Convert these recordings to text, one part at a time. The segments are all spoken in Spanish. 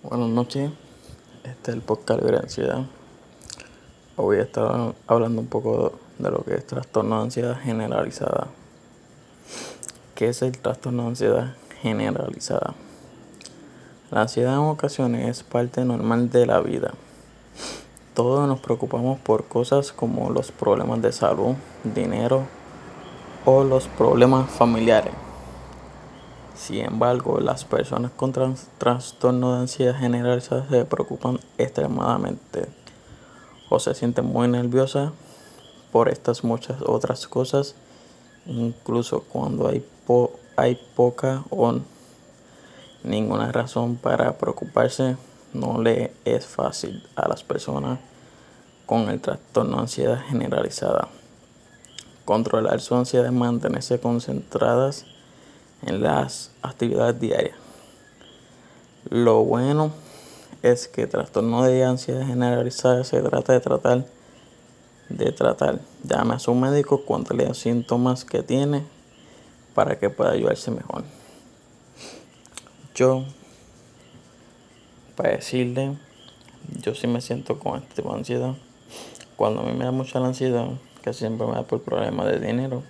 Buenas noches, este es el podcast Libre de Ansiedad. Hoy estar hablando un poco de lo que es trastorno de ansiedad generalizada. ¿Qué es el trastorno de ansiedad generalizada? La ansiedad en ocasiones es parte normal de la vida. Todos nos preocupamos por cosas como los problemas de salud, dinero o los problemas familiares. Sin embargo, las personas con trastorno de ansiedad generalizada se preocupan extremadamente o se sienten muy nerviosas por estas muchas otras cosas, incluso cuando hay, hay poca o ninguna razón para preocuparse, no le es fácil a las personas con el trastorno de ansiedad generalizada. Controlar su ansiedad mantenerse concentradas en las actividades diarias. Lo bueno es que trastorno de ansiedad generalizada se trata de tratar de tratar. Llame a su médico, cuéntale los síntomas que tiene para que pueda ayudarse mejor. Yo, para decirle, yo sí me siento con este tipo de ansiedad. Cuando a mí me da mucha la ansiedad, que siempre me da por problemas de dinero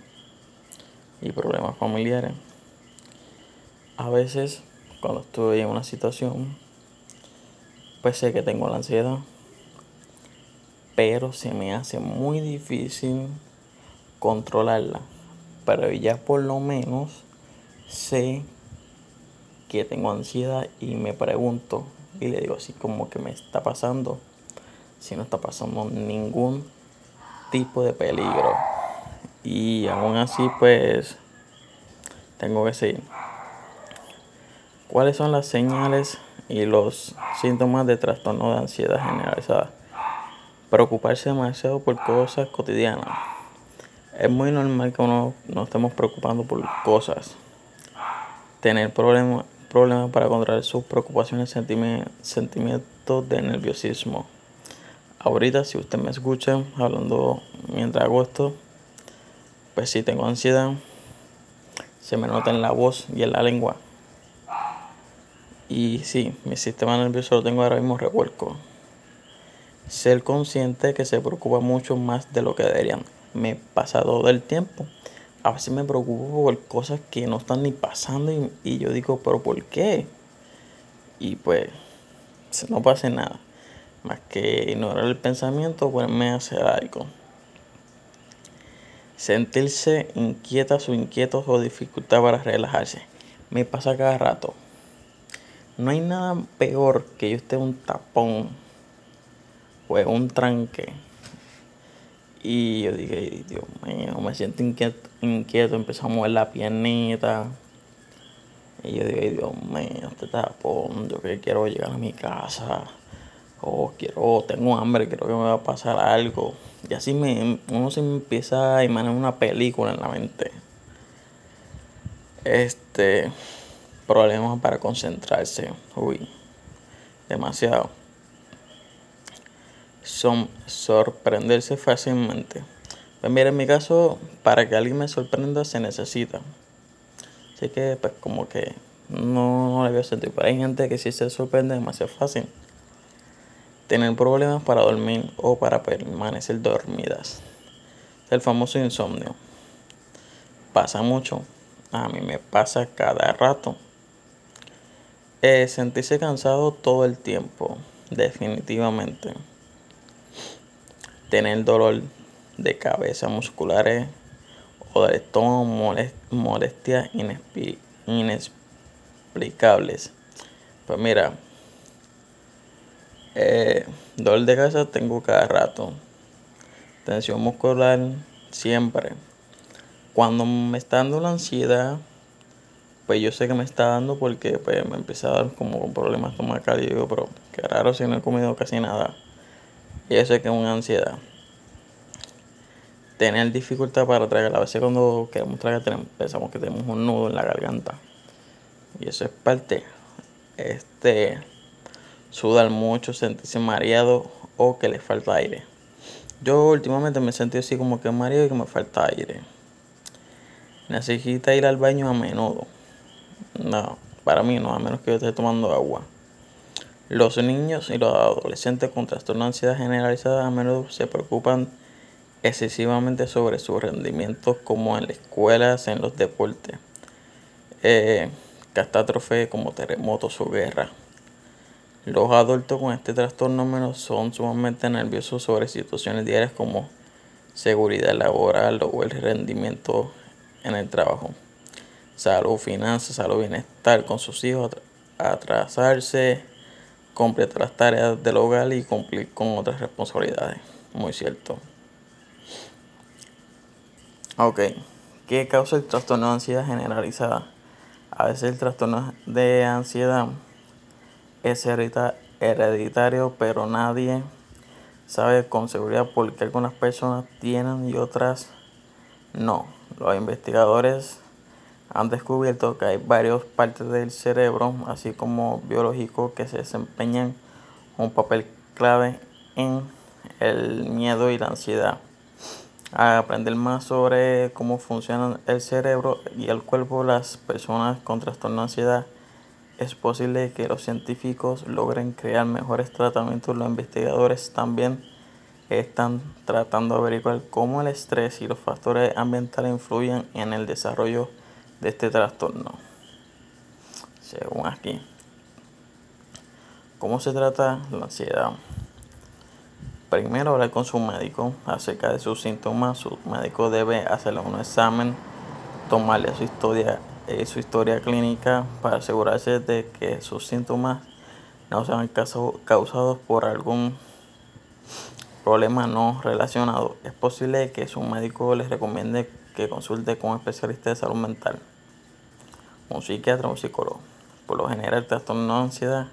y problemas familiares. A veces, cuando estoy en una situación, pues sé que tengo la ansiedad, pero se me hace muy difícil controlarla. Pero ya por lo menos sé que tengo ansiedad y me pregunto y le digo así como que me está pasando, si no está pasando ningún tipo de peligro. Y aún así pues tengo que seguir. ¿Cuáles son las señales y los síntomas de trastorno de ansiedad generalizada? Preocuparse demasiado por cosas cotidianas. Es muy normal que uno no estemos preocupando por cosas. Tener problemas problemas para controlar sus preocupaciones sentimientos de nerviosismo. Ahorita, si usted me escucha hablando mientras hago esto, pues si tengo ansiedad, se me nota en la voz y en la lengua. Y sí, mi sistema nervioso lo tengo ahora mismo revuelco. Ser consciente que se preocupa mucho más de lo que deberían. Me pasa todo el tiempo. A veces me preocupo por cosas que no están ni pasando y, yo digo, pero ¿por qué? Y pues no pasa nada. Más que ignorar el pensamiento, pues me hace algo. Sentirse inquietas o inquietos o dificultad para relajarse. Me pasa cada rato. No hay nada peor que yo esté un tapón o un tranque. Y yo dije, Dios mío, me siento inquieto, inquieto, empezó a mover la piernita. Y yo dije, Dios mío, este tapón, yo que quiero llegar a mi casa. O quiero, tengo hambre, creo que me va a pasar algo. Y así me, uno se empieza a imaginar una película en la mente. Este problemas para concentrarse. Uy, demasiado. Son sorprenderse fácilmente. Pues mira, en mi caso, para que alguien me sorprenda se necesita. Así que, pues, como que no, no le veo sentido. Pero hay gente que sí se sorprende demasiado fácil. Tener problemas para dormir o para permanecer dormidas. El famoso insomnio. Pasa mucho. A mí me pasa cada rato. Eh, sentirse cansado todo el tiempo, definitivamente. Tener dolor de cabeza musculares o de estómago, molestias inexplicables. Pues mira, eh, dolor de cabeza tengo cada rato. Tensión muscular siempre. Cuando me está dando la ansiedad, pues yo sé que me está dando porque pues, me empieza a dar como problemas estomacales. Y digo, pero qué raro si no he comido casi nada. Y eso es que es una ansiedad. Tener dificultad para tragar. A veces cuando queremos tragar pensamos que tenemos un nudo en la garganta. Y eso es parte. Este, sudar mucho, sentirse mareado o que le falta aire. Yo últimamente me sentí así como que mareado y que me falta aire. Necesita ir al baño a menudo. No, para mí no, a menos que yo esté tomando agua. Los niños y los adolescentes con trastorno de ansiedad generalizada a menudo se preocupan excesivamente sobre sus rendimientos como en las escuelas, en los deportes, eh, catástrofes como terremotos o guerras. Los adultos con este trastorno menos son sumamente nerviosos sobre situaciones diarias como seguridad laboral o el rendimiento en el trabajo. Salud, finanzas, salud, bienestar con sus hijos, atrasarse, completar las tareas del hogar y cumplir con otras responsabilidades. Muy cierto. Ok, ¿qué causa el trastorno de ansiedad generalizada? A veces el trastorno de ansiedad es hereditario, pero nadie sabe con seguridad por qué algunas personas tienen y otras no. Los investigadores han descubierto que hay varias partes del cerebro, así como biológicos, que se desempeñan un papel clave en el miedo y la ansiedad. A aprender más sobre cómo funciona el cerebro y el cuerpo de las personas con trastorno de ansiedad es posible que los científicos logren crear mejores tratamientos. Los investigadores también están tratando de averiguar cómo el estrés y los factores ambientales influyen en el desarrollo de este trastorno. Según aquí. ¿Cómo se trata la ansiedad? Primero hablar con su médico acerca de sus síntomas. Su médico debe hacerle un examen, tomarle su historia eh, su historia clínica para asegurarse de que sus síntomas no sean causados por algún problema no relacionado. Es posible que su médico les recomiende que consulte con un especialista de salud mental, un psiquiatra o un psicólogo. Por lo general, el trastorno de ansiedad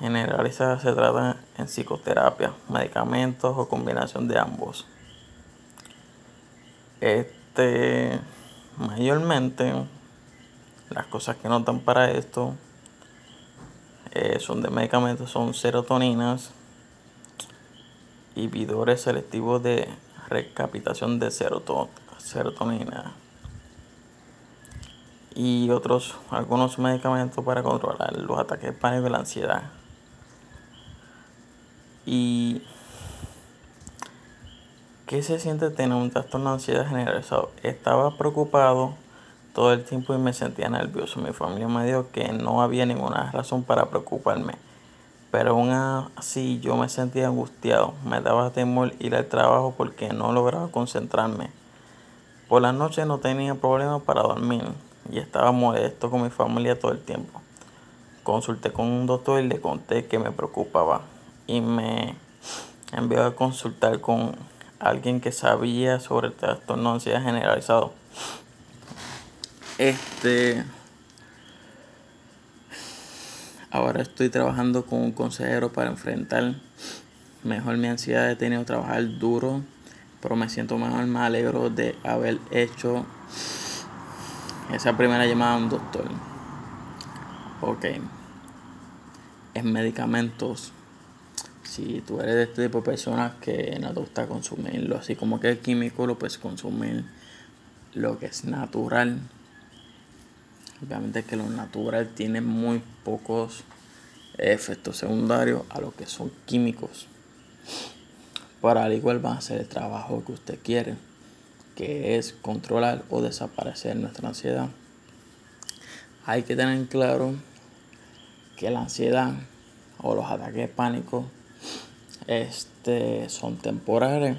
generalizada se trata en psicoterapia, medicamentos o combinación de ambos. Este Mayormente las cosas que notan para esto eh, son de medicamentos, son serotoninas, inhibidores selectivos de recapitación de serotonina y otros algunos medicamentos para controlar los ataques de pánico y la ansiedad. Y ¿Qué se siente tener un trastorno de ansiedad generalizado? Estaba preocupado todo el tiempo y me sentía nervioso. Mi familia me dijo que no había ninguna razón para preocuparme. Pero aún así yo me sentía angustiado. Me daba temor ir al trabajo porque no lograba concentrarme. Por la noche no tenía problemas para dormir y estaba molesto con mi familia todo el tiempo. Consulté con un doctor y le conté que me preocupaba y me envió a consultar con alguien que sabía sobre el trastorno de ansiedad generalizado. Este. Ahora estoy trabajando con un consejero para enfrentar mejor mi ansiedad. He tenido que trabajar duro, pero me siento mejor. Me alegro de haber hecho esa primera llamada a un doctor. Ok. En medicamentos si tú eres de este tipo de personas que no te gusta consumirlo, así como que el químico lo puedes consumir lo que es natural. Obviamente que lo natural tiene muy pocos efectos secundarios a lo que son químicos. Para al igual va a hacer el trabajo que usted quiere, que es controlar o desaparecer nuestra ansiedad. Hay que tener claro que la ansiedad o los ataques de pánico este, son temporales.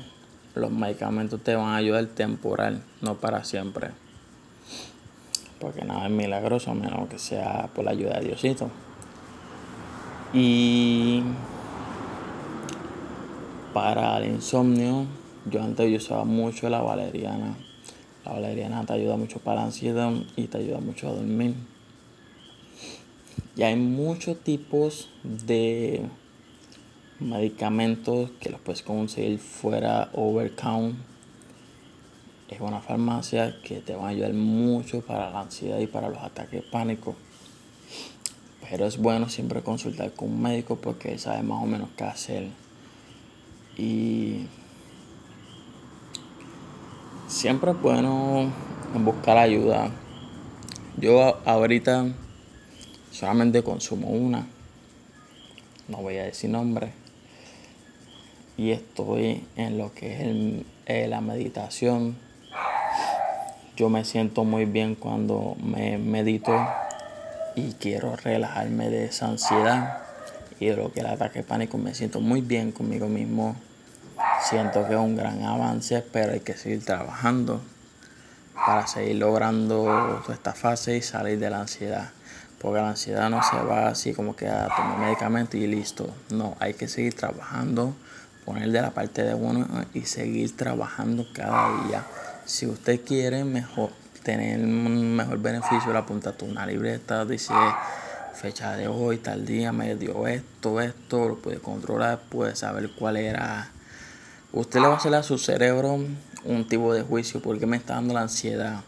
Los medicamentos te van a ayudar temporal, no para siempre. Porque nada es milagroso, menos que sea por la ayuda de Diosito. Y para el insomnio, yo antes yo usaba mucho la valeriana. La valeriana te ayuda mucho para la ansiedad y te ayuda mucho a dormir. Y hay muchos tipos de medicamentos que los puedes conseguir fuera Overcount. Es una farmacia que te va a ayudar mucho para la ansiedad y para los ataques pánicos. Pero es bueno siempre consultar con un médico porque él sabe más o menos qué hacer. Y siempre es bueno buscar ayuda. Yo ahorita solamente consumo una, no voy a decir nombre, y estoy en lo que es eh, la meditación. Yo me siento muy bien cuando me medito y quiero relajarme de esa ansiedad y de lo que el ataque pánico. Me siento muy bien conmigo mismo. Siento que es un gran avance, pero hay que seguir trabajando para seguir logrando toda esta fase y salir de la ansiedad. Porque la ansiedad no se va así como que a tomar medicamento y listo. No, hay que seguir trabajando, poner de la parte de uno y seguir trabajando cada día. Si usted quiere mejor tener un mejor beneficio, le apunta a una libreta, dice fecha de hoy, tal día me dio esto, esto, lo puede controlar, puede saber cuál era. Usted le va a hacer a su cerebro un tipo de juicio, porque me está dando la ansiedad?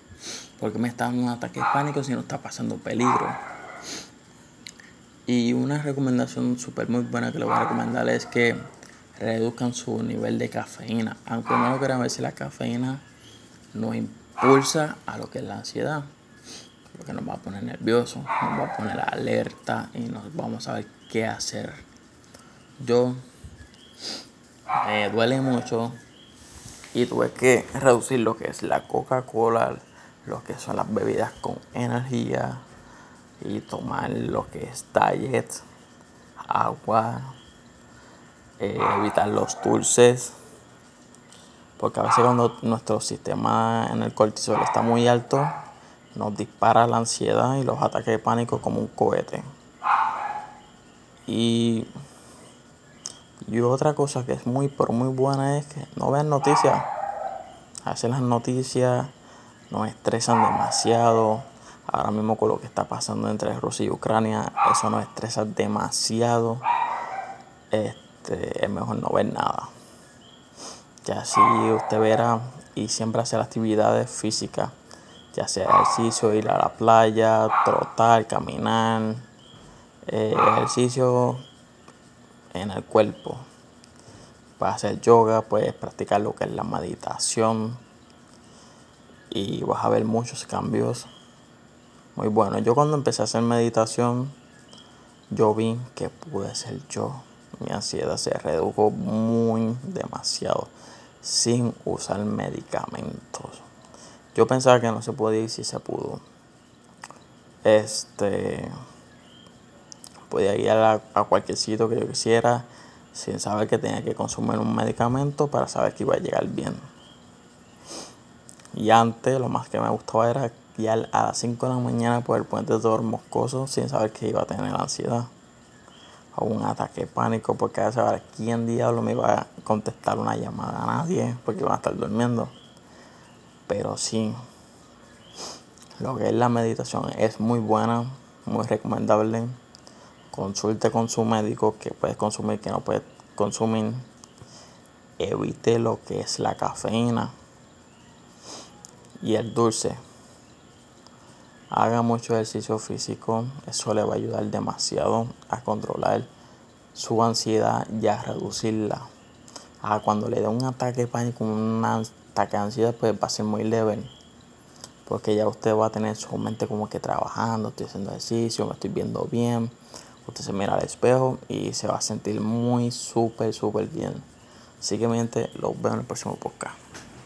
porque me está dando un ataque de pánico si no está pasando peligro? Y una recomendación súper muy buena que le voy a recomendar es que reduzcan su nivel de cafeína. Aunque no lo quieran ver si la cafeína nos impulsa a lo que es la ansiedad. Porque nos va a poner nerviosos, nos va a poner alerta y nos vamos a ver qué hacer. Yo me duele mucho y tuve que reducir lo que es la Coca-Cola, lo que son las bebidas con energía y tomar lo que es diet, agua, eh, evitar los dulces, porque a veces cuando nuestro sistema en el cortisol está muy alto, nos dispara la ansiedad y los ataques de pánico como un cohete. Y, y otra cosa que es muy, pero muy buena es que no vean noticias. A veces las noticias nos estresan demasiado. Ahora mismo con lo que está pasando entre Rusia y Ucrania, eso nos estresa demasiado. Este, es mejor no ver nada. Ya así usted verá y siempre hacer actividades físicas, ya sea ejercicio, ir a la playa, trotar, caminar, eh, ejercicio en el cuerpo. Puedes hacer yoga, puedes practicar lo que es la meditación y vas a ver muchos cambios muy buenos. Yo cuando empecé a hacer meditación, yo vi que pude ser yo. Mi ansiedad se redujo muy demasiado sin usar medicamentos. Yo pensaba que no se podía y si se pudo. Este podía ir a, a cualquier sitio que yo quisiera sin saber que tenía que consumir un medicamento para saber que iba a llegar bien. Y antes lo más que me gustaba era ir a las 5 de la mañana por el puente de Moscoso sin saber que iba a tener ansiedad o un ataque de pánico porque a saber quién diablo me iba a contestar una llamada a nadie porque iban a estar durmiendo. Pero sí, lo que es la meditación es muy buena, muy recomendable. Consulte con su médico que puedes consumir, que no puedes consumir. Evite lo que es la cafeína y el dulce. Haga mucho ejercicio físico, eso le va a ayudar demasiado a controlar su ansiedad y a reducirla. Ah, cuando le dé un ataque de pánico, un ataque de ansiedad, pues va a ser muy leve. Porque ya usted va a tener su mente como que trabajando, estoy haciendo ejercicio, me estoy viendo bien. Usted se mira al espejo y se va a sentir muy súper, súper bien. Así que, mi gente, los veo en el próximo podcast.